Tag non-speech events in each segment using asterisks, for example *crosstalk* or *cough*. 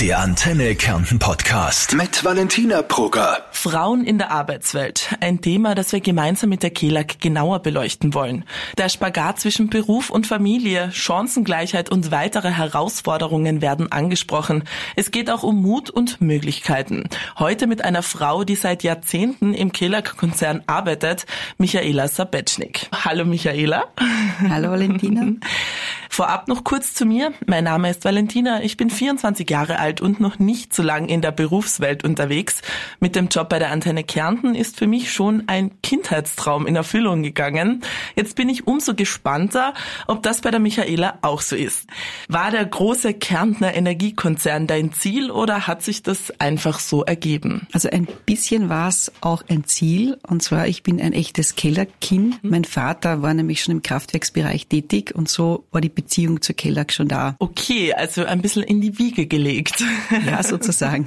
Der Antenne Kärnten Podcast mit Valentina Brugger. Frauen in der Arbeitswelt. Ein Thema, das wir gemeinsam mit der KELAG genauer beleuchten wollen. Der Spagat zwischen Beruf und Familie, Chancengleichheit und weitere Herausforderungen werden angesprochen. Es geht auch um Mut und Möglichkeiten. Heute mit einer Frau, die seit Jahrzehnten im KELAG-Konzern arbeitet, Michaela Sabetschnik. Hallo Michaela. Hallo Valentina. *laughs* Vorab noch kurz zu mir. Mein Name ist Valentina. Ich bin 24 Jahre alt und noch nicht so lang in der Berufswelt unterwegs. Mit dem Job bei der Antenne Kärnten ist für mich schon ein Kindheitstraum in Erfüllung gegangen. Jetzt bin ich umso gespannter, ob das bei der Michaela auch so ist. War der große Kärntner Energiekonzern dein Ziel oder hat sich das einfach so ergeben? Also ein bisschen war es auch ein Ziel. Und zwar, ich bin ein echtes Kellerkind. Mein Vater war nämlich schon im Kraftwerksbereich tätig und so war die Beziehung zur Kellag schon da. Okay, also ein bisschen in die Wiege gelegt. Ja, sozusagen.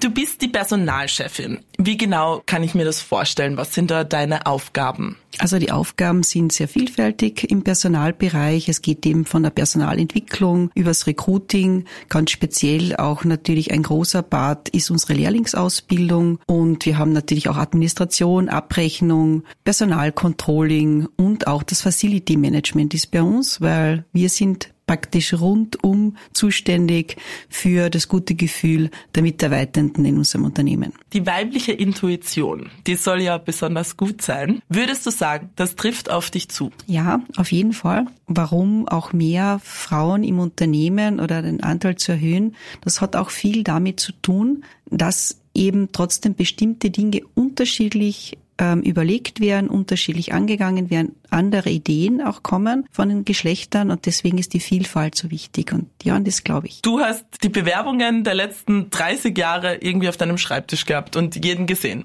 Du bist die Personalchefin. Wie genau kann ich mir das vorstellen? Was sind da deine Aufgaben? Also die Aufgaben sind sehr vielfältig im Personalbereich. Es geht eben von der Personalentwicklung übers Recruiting. Ganz speziell auch natürlich ein großer Part ist unsere Lehrlingsausbildung. Und wir haben natürlich auch Administration, Abrechnung, Personalcontrolling und auch das Facility Management ist bei uns, weil wir sind praktisch rundum zuständig für das gute Gefühl der Mitarbeitenden in unserem Unternehmen. Die weibliche Intuition, die soll ja besonders gut sein. Würdest du sagen, das trifft auf dich zu? Ja, auf jeden Fall. Warum auch mehr Frauen im Unternehmen oder den Anteil zu erhöhen, das hat auch viel damit zu tun, dass eben trotzdem bestimmte Dinge unterschiedlich ähm, überlegt werden, unterschiedlich angegangen werden, andere Ideen auch kommen von den Geschlechtern und deswegen ist die Vielfalt so wichtig und ja, und das glaube ich. Du hast die Bewerbungen der letzten 30 Jahre irgendwie auf deinem Schreibtisch gehabt und jeden gesehen.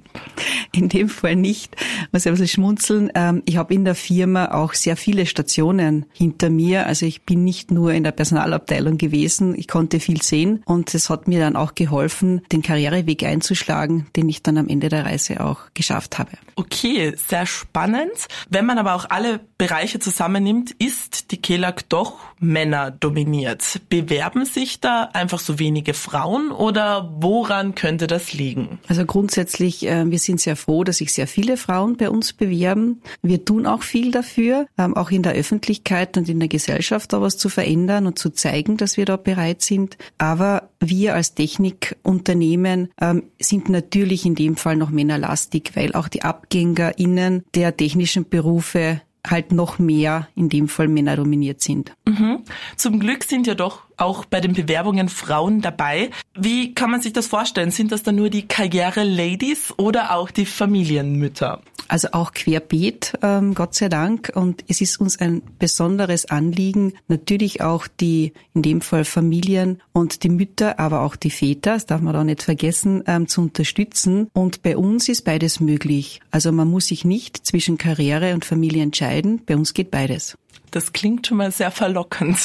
In dem Fall nicht. Muss ich ein bisschen schmunzeln. Ähm, ich habe in der Firma auch sehr viele Stationen hinter mir. Also ich bin nicht nur in der Personalabteilung gewesen. Ich konnte viel sehen und es hat mir dann auch geholfen, den Karriereweg einzuschlagen, den ich dann am Ende der Reise auch geschafft habe. Okay, sehr spannend. Wenn man aber auch alle Bereiche zusammennimmt, ist die KELAG doch Männer dominiert. Bewerben sich da einfach so wenige Frauen oder woran könnte das liegen? Also grundsätzlich, äh, wir sind sehr froh, dass sich sehr viele Frauen bei uns bewerben. Wir tun auch viel dafür, ähm, auch in der Öffentlichkeit und in der Gesellschaft da was zu verändern und zu zeigen, dass wir da bereit sind. Aber wir als Technikunternehmen ähm, sind natürlich in dem Fall noch männerlastig, weil auch die AbgängerInnen der technischen Berufe halt noch mehr in dem Fall Männer dominiert sind. Mhm. Zum Glück sind ja doch auch bei den Bewerbungen Frauen dabei. Wie kann man sich das vorstellen? Sind das dann nur die Karriere-Ladies oder auch die Familienmütter? Also auch querbeet, ähm, Gott sei Dank. Und es ist uns ein besonderes Anliegen, natürlich auch die, in dem Fall Familien und die Mütter, aber auch die Väter, das darf man da nicht vergessen, ähm, zu unterstützen. Und bei uns ist beides möglich. Also man muss sich nicht zwischen Karriere und Familie entscheiden. Bei uns geht beides. Das klingt schon mal sehr verlockend.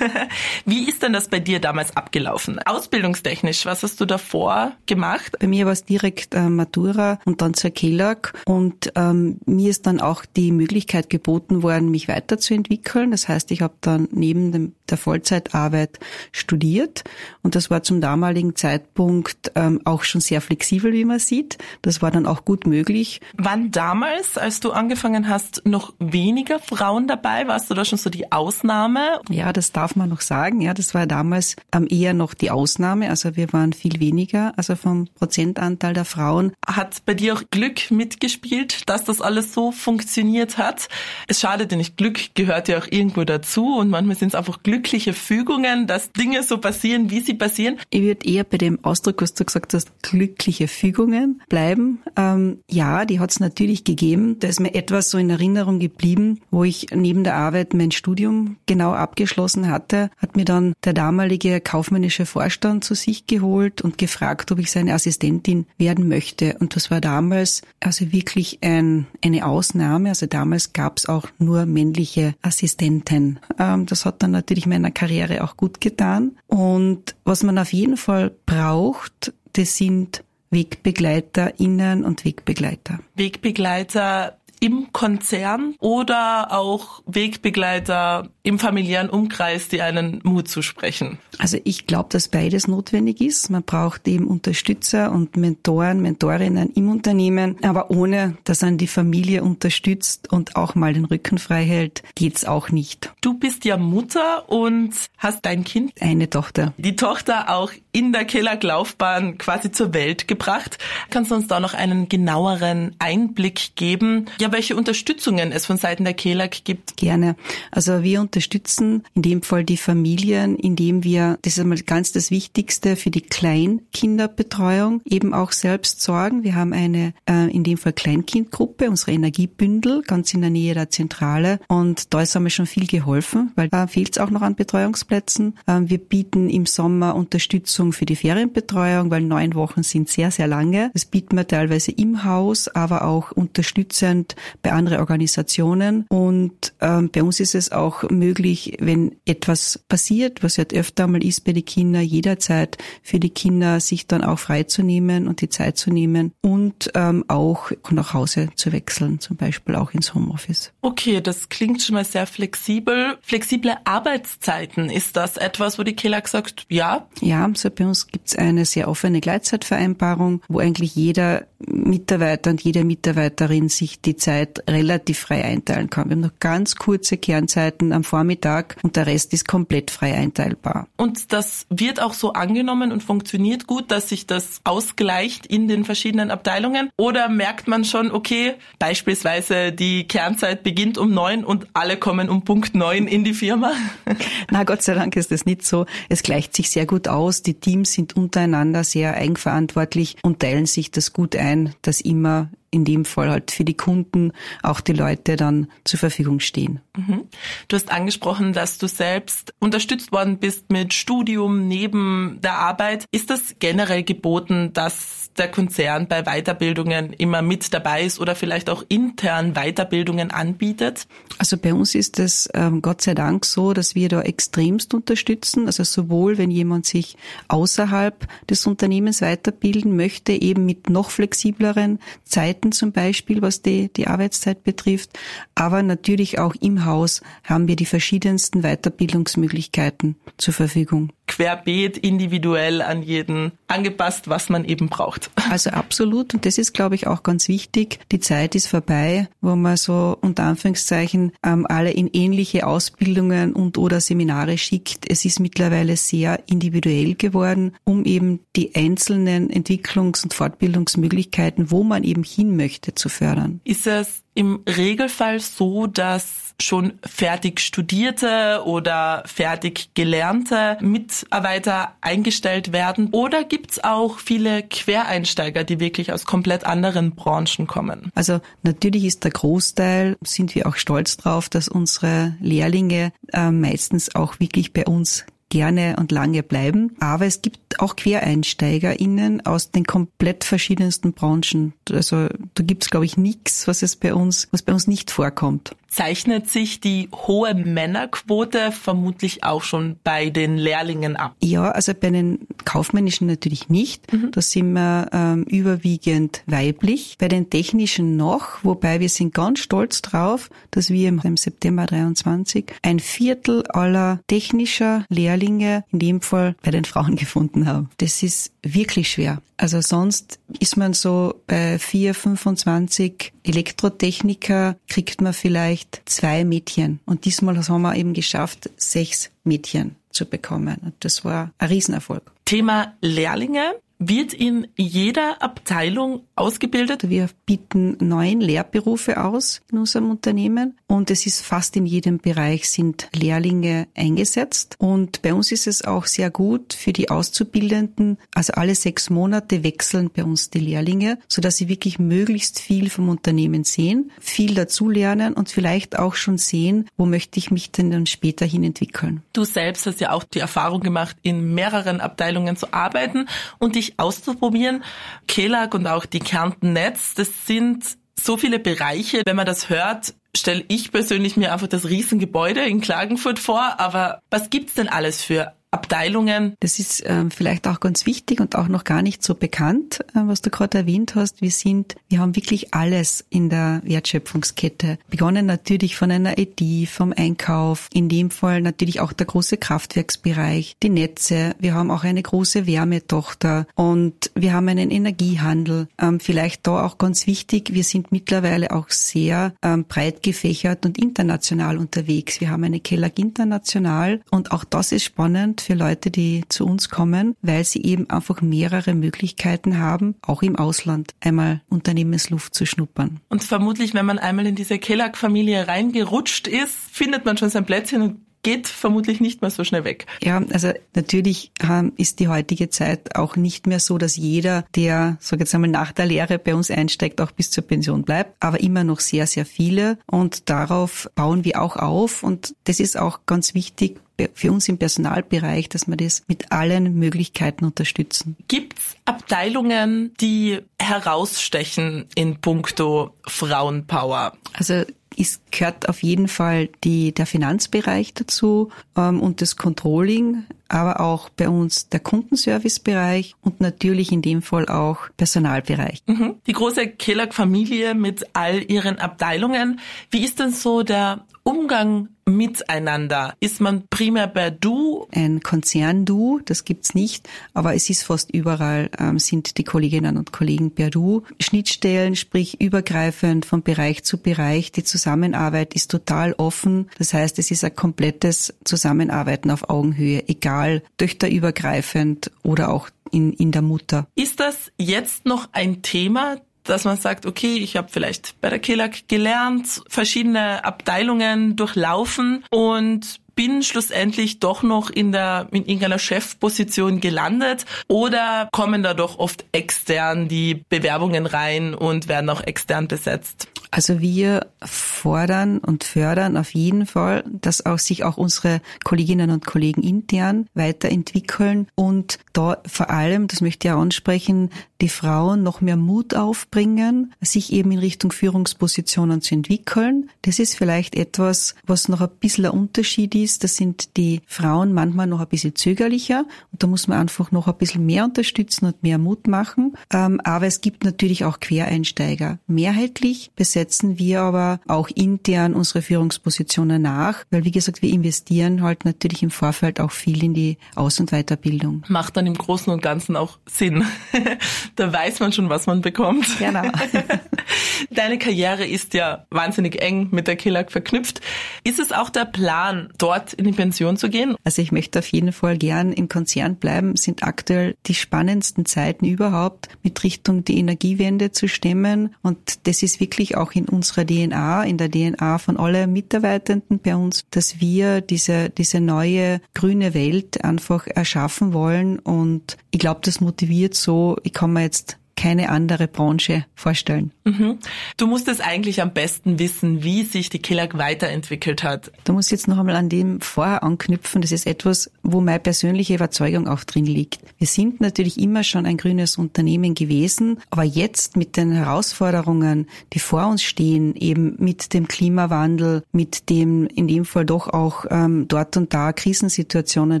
*laughs* Wie ist denn das bei dir damals abgelaufen? Ausbildungstechnisch, was hast du davor gemacht? Bei mir war es direkt äh, Matura und dann zur KELAG und ähm, mir ist dann auch die Möglichkeit geboten worden, mich weiterzuentwickeln. Das heißt, ich habe dann neben dem, der Vollzeitarbeit studiert und das war zum damaligen Zeitpunkt ähm, auch schon sehr flexibel, wie man sieht. Das war dann auch gut möglich. Wann damals, als du angefangen hast, noch weniger Frauen dabei? Warst du da schon so die Ausnahme? Ja, das darf man noch sagen. Ja, das war damals ähm, eher noch die Ausnahme. Also wir waren viel weniger, also vom Prozentanteil der Frauen. Hat bei dir auch Glück mitgespielt, dass das alles so funktioniert hat? Es schadet ja nicht. Glück gehört ja auch irgendwo dazu und manchmal sind es einfach glückliche Fügungen, dass Dinge so passieren, wie sie passieren. Ich würde eher bei dem Ausdruck, was du gesagt hast, glückliche Fügungen bleiben. Ähm, ja, die hat es natürlich gegeben. Da ist mir etwas so in Erinnerung geblieben, wo ich neben der Arbeit mein Studium genau abgeschlossen hatte, hat mir dann der damalige kaufmännische Vorstand zu sich geholt und gefragt, ob ich seine Assistentin werden möchte. Und das war damals also wirklich ein, eine Ausnahme. Also damals gab es auch nur männliche Assistenten. Ähm, das hat dann natürlich meiner Karriere auch gut getan. Und was man auf jeden Fall braucht, das sind WegbegleiterInnen und Wegbegleiter. Wegbegleiter im Konzern oder auch Wegbegleiter im familiären Umkreis, die einen Mut zusprechen? Also ich glaube, dass beides notwendig ist. Man braucht eben Unterstützer und Mentoren, Mentorinnen im Unternehmen, aber ohne, dass man die Familie unterstützt und auch mal den Rücken frei hält, geht's auch nicht. Du bist ja Mutter und hast dein Kind? Eine Tochter. Die Tochter auch in der Kellag-Laufbahn quasi zur Welt gebracht. Kannst du uns da noch einen genaueren Einblick geben, ja, welche Unterstützungen es von Seiten der Kellag gibt? Gerne. Also wir unterstützen in dem Fall die Familien, indem wir, das ist einmal ganz das Wichtigste für die Kleinkinderbetreuung, eben auch selbst sorgen. Wir haben eine, äh, in dem Fall Kleinkindgruppe, unsere Energiebündel, ganz in der Nähe der Zentrale. Und da ist einmal schon viel geholfen, weil da fehlt es auch noch an Betreuungsplätzen. Ähm, wir bieten im Sommer Unterstützung für die Ferienbetreuung, weil neun Wochen sind sehr, sehr lange. Das bieten wir teilweise im Haus, aber auch unterstützend bei anderen Organisationen. Und ähm, bei uns ist es auch möglich, wenn etwas passiert, was ja öfter mal ist bei den Kindern, jederzeit für die Kinder sich dann auch freizunehmen und die Zeit zu nehmen und ähm, auch nach Hause zu wechseln, zum Beispiel auch ins Homeoffice. Okay, das klingt schon mal sehr flexibel. Flexible Arbeitszeiten, ist das etwas, wo die KELAG sagt, ja? Ja, also bei uns gibt es eine sehr offene Gleitzeitvereinbarung, wo eigentlich jeder Mitarbeiter und jede Mitarbeiterin sich die Zeit relativ frei einteilen kann. Wir haben noch ganz kurze Kernzeiten am Vormittag und der Rest ist komplett frei einteilbar. Und das wird auch so angenommen und funktioniert gut, dass sich das ausgleicht in den verschiedenen Abteilungen? Oder merkt man schon, okay, beispielsweise die Kernzeit beginnt um neun und alle kommen um Punkt neun in die Firma? *laughs* Na, Gott sei Dank ist das nicht so. Es gleicht sich sehr gut aus. Die Teams sind untereinander sehr eigenverantwortlich und teilen sich das gut ein dass immer in dem Fall halt für die Kunden auch die Leute dann zur Verfügung stehen. Mhm. Du hast angesprochen, dass du selbst unterstützt worden bist mit Studium neben der Arbeit. Ist das generell geboten, dass der Konzern bei Weiterbildungen immer mit dabei ist oder vielleicht auch intern Weiterbildungen anbietet? Also bei uns ist es ähm, Gott sei Dank so, dass wir da extremst unterstützen. Also sowohl, wenn jemand sich außerhalb des Unternehmens weiterbilden möchte, eben mit noch flexibleren Zeiten zum Beispiel, was die, die Arbeitszeit betrifft, aber natürlich auch im Haus haben wir die verschiedensten Weiterbildungsmöglichkeiten zur Verfügung querbeet individuell an jeden angepasst, was man eben braucht. *laughs* Also absolut. Und das ist, glaube ich, auch ganz wichtig. Die Zeit ist vorbei, wo man so unter Anführungszeichen ähm, alle in ähnliche Ausbildungen und oder Seminare schickt. Es ist mittlerweile sehr individuell geworden, um eben die einzelnen Entwicklungs- und Fortbildungsmöglichkeiten, wo man eben hin möchte, zu fördern. Ist es im Regelfall so, dass schon fertig studierte oder fertig gelernte Mitarbeiter eingestellt werden? Oder gibt's auch viele Quereinsteiger, die wirklich aus komplett anderen Branchen kommen? Also natürlich ist der Großteil, sind wir auch stolz drauf, dass unsere Lehrlinge äh, meistens auch wirklich bei uns gerne und lange bleiben. Aber es gibt auch QuereinsteigerInnen aus den komplett verschiedensten Branchen. Also da gibt's glaube ich, nichts, was es bei uns, was bei uns nicht vorkommt zeichnet sich die hohe Männerquote vermutlich auch schon bei den Lehrlingen ab? Ja, also bei den kaufmännischen natürlich nicht. Mhm. Da sind wir ähm, überwiegend weiblich. Bei den technischen noch, wobei wir sind ganz stolz drauf, dass wir im September 23 ein Viertel aller technischer Lehrlinge in dem Fall bei den Frauen *laughs* gefunden haben. Das ist wirklich schwer. Also sonst ist man so bei 4, 25 Elektrotechniker, kriegt man vielleicht zwei Mädchen. Und diesmal haben wir eben geschafft, sechs Mädchen zu bekommen. Und das war ein Riesenerfolg. Thema Lehrlinge wird in jeder Abteilung ausgebildet? Wir bieten neun Lehrberufe aus in unserem Unternehmen und es ist fast in jedem Bereich sind Lehrlinge eingesetzt und bei uns ist es auch sehr gut für die Auszubildenden, also alle sechs Monate wechseln bei uns die Lehrlinge, so dass sie wirklich möglichst viel vom Unternehmen sehen, viel dazulernen und vielleicht auch schon sehen, wo möchte ich mich denn dann später hin entwickeln. Du selbst hast ja auch die Erfahrung gemacht, in mehreren Abteilungen zu arbeiten und dich auszuprobieren. Kelag und auch die Kärnten Netz, das sind so viele Bereiche. Wenn man das hört, stelle ich persönlich mir einfach das Riesengebäude in Klagenfurt vor. Aber was gibt's denn alles für Abteilungen. Das ist äh, vielleicht auch ganz wichtig und auch noch gar nicht so bekannt, äh, was du gerade erwähnt hast. Wir sind, wir haben wirklich alles in der Wertschöpfungskette. Begonnen natürlich von einer IT, vom Einkauf, in dem Fall natürlich auch der große Kraftwerksbereich, die Netze. Wir haben auch eine große Wärmetochter und wir haben einen Energiehandel. Ähm, vielleicht da auch ganz wichtig, wir sind mittlerweile auch sehr ähm, breit gefächert und international unterwegs. Wir haben eine Kellag International und auch das ist spannend für Leute, die zu uns kommen, weil sie eben einfach mehrere Möglichkeiten haben, auch im Ausland einmal Unternehmensluft zu schnuppern. Und vermutlich, wenn man einmal in diese Kellag-Familie reingerutscht ist, findet man schon sein Plätzchen und geht vermutlich nicht mehr so schnell weg. Ja, also natürlich ähm, ist die heutige Zeit auch nicht mehr so, dass jeder, der, sag jetzt einmal, nach der Lehre bei uns einsteigt, auch bis zur Pension bleibt, aber immer noch sehr, sehr viele und darauf bauen wir auch auf und das ist auch ganz wichtig, für uns im Personalbereich, dass wir das mit allen Möglichkeiten unterstützen. Gibt's Abteilungen, die herausstechen in puncto Frauenpower? Also es gehört auf jeden Fall die, der Finanzbereich dazu ähm, und das Controlling, aber auch bei uns der Kundenservicebereich und natürlich in dem Fall auch Personalbereich. Mhm. Die große Kellag-Familie mit all ihren Abteilungen. Wie ist denn so der Umgang miteinander? Ist man primär per Du? Ein Konzern-Du, das gibt's nicht, aber es ist fast überall, ähm, sind die Kolleginnen und Kollegen per Du. Schnittstellen, sprich übergreifend von Bereich zu Bereich. Die Zusammenarbeit ist total offen. Das heißt, es ist ein komplettes Zusammenarbeiten auf Augenhöhe, egal töchterübergreifend oder auch in, in der Mutter. Ist das jetzt noch ein Thema, dass man sagt, okay, ich habe vielleicht bei der KELAG gelernt, verschiedene Abteilungen durchlaufen und bin schlussendlich doch noch in der in irgendeiner Chefposition gelandet oder kommen da doch oft extern die Bewerbungen rein und werden auch extern besetzt? Also wir fordern und fördern auf jeden Fall, dass auch sich auch unsere Kolleginnen und Kollegen intern weiterentwickeln und da vor allem, das möchte ich auch ansprechen, die Frauen noch mehr Mut aufbringen, sich eben in Richtung Führungspositionen zu entwickeln. Das ist vielleicht etwas, was noch ein bisschen ein Unterschied ist. Da sind die Frauen manchmal noch ein bisschen zögerlicher und da muss man einfach noch ein bisschen mehr unterstützen und mehr Mut machen. Ähm, aber es gibt natürlich auch Quereinsteiger. Mehrheitlich besetzen wir aber auch intern unsere Führungspositionen nach, weil wie gesagt, wir investieren halt natürlich im Vorfeld auch viel in die Aus- und Weiterbildung. Macht dann im Großen und Ganzen auch Sinn. *laughs* da weiß man schon, was man bekommt. Genau. *laughs* Deine Karriere ist ja wahnsinnig eng mit der Killag verknüpft. Ist es auch der Plan, dort in die Pension zu gehen? Also ich möchte auf jeden Fall gern im Konzern bleiben, sind aktuell die spannendsten Zeiten überhaupt, mit Richtung die Energiewende zu stemmen. Und das ist wirklich auch in unserer DNA, in der DNA von allen Mitarbeitenden bei uns, dass wir diese, diese neue grüne Welt einfach erschaffen wollen. Und ich glaube, das motiviert so, ich kann mir jetzt keine andere Branche vorstellen. Mhm. Du musst es eigentlich am besten wissen, wie sich die Killag weiterentwickelt hat. Du musst jetzt noch einmal an dem vorher anknüpfen. Das ist etwas, wo meine persönliche Überzeugung auch drin liegt. Wir sind natürlich immer schon ein grünes Unternehmen gewesen, aber jetzt mit den Herausforderungen, die vor uns stehen, eben mit dem Klimawandel, mit dem in dem Fall doch auch ähm, dort und da Krisensituationen,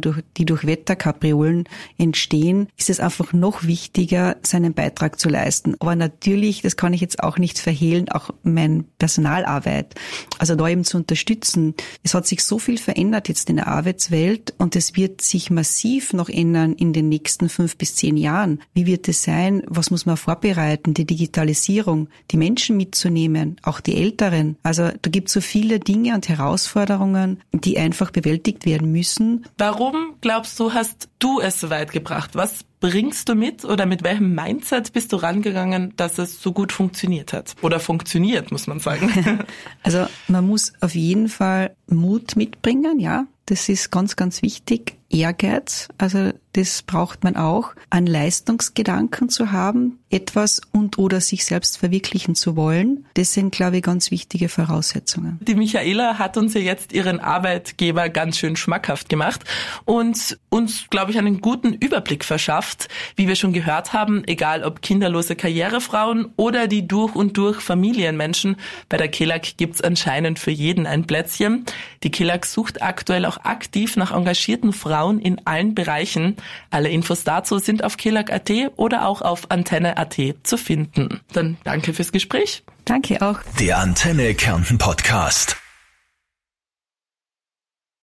durch, die durch Wetterkapriolen entstehen, ist es einfach noch wichtiger, seinen Beitrag Beitrag zu leisten. Aber natürlich, das kann ich jetzt auch nicht verhehlen, auch mein Personalarbeit, also da eben zu unterstützen. Es hat sich so viel verändert jetzt in der Arbeitswelt und es wird sich massiv noch ändern in den nächsten fünf bis zehn Jahren. Wie wird es sein? Was muss man vorbereiten? Die Digitalisierung, die Menschen mitzunehmen, auch die Älteren. Also da gibt es so viele Dinge und Herausforderungen, die einfach bewältigt werden müssen. Warum glaubst du, hast du es so weit gebracht? Was bringst du mit oder mit welchem Mindset bist du rangegangen, dass es so gut funktioniert hat? Oder funktioniert, muss man sagen. *laughs* *laughs* Also man muss auf jeden Fall Mut mitbringen, ja. Das ist ganz, ganz wichtig. Ehrgeiz, also das braucht man auch, an Leistungsgedanken zu haben, etwas und oder sich selbst verwirklichen zu wollen. Das sind, glaube ich, ganz wichtige Voraussetzungen. Die Michaela hat uns ja jetzt ihren Arbeitgeber ganz schön schmackhaft gemacht und uns, glaube ich, einen guten Überblick verschafft, wie wir schon gehört haben, egal ob kinderlose Karrierefrauen oder die durch und durch Familienmenschen. Bei der KELAG gibt's anscheinend für jeden ein Plätzchen. Die KELAG sucht aktuell auch aktiv nach engagierten Frauen Frauen in allen Bereichen. Alle Infos dazu sind auf kelag.at oder auch auf antenne.at zu finden. Dann danke fürs Gespräch. Danke auch. Der Antenne Kärnten Podcast.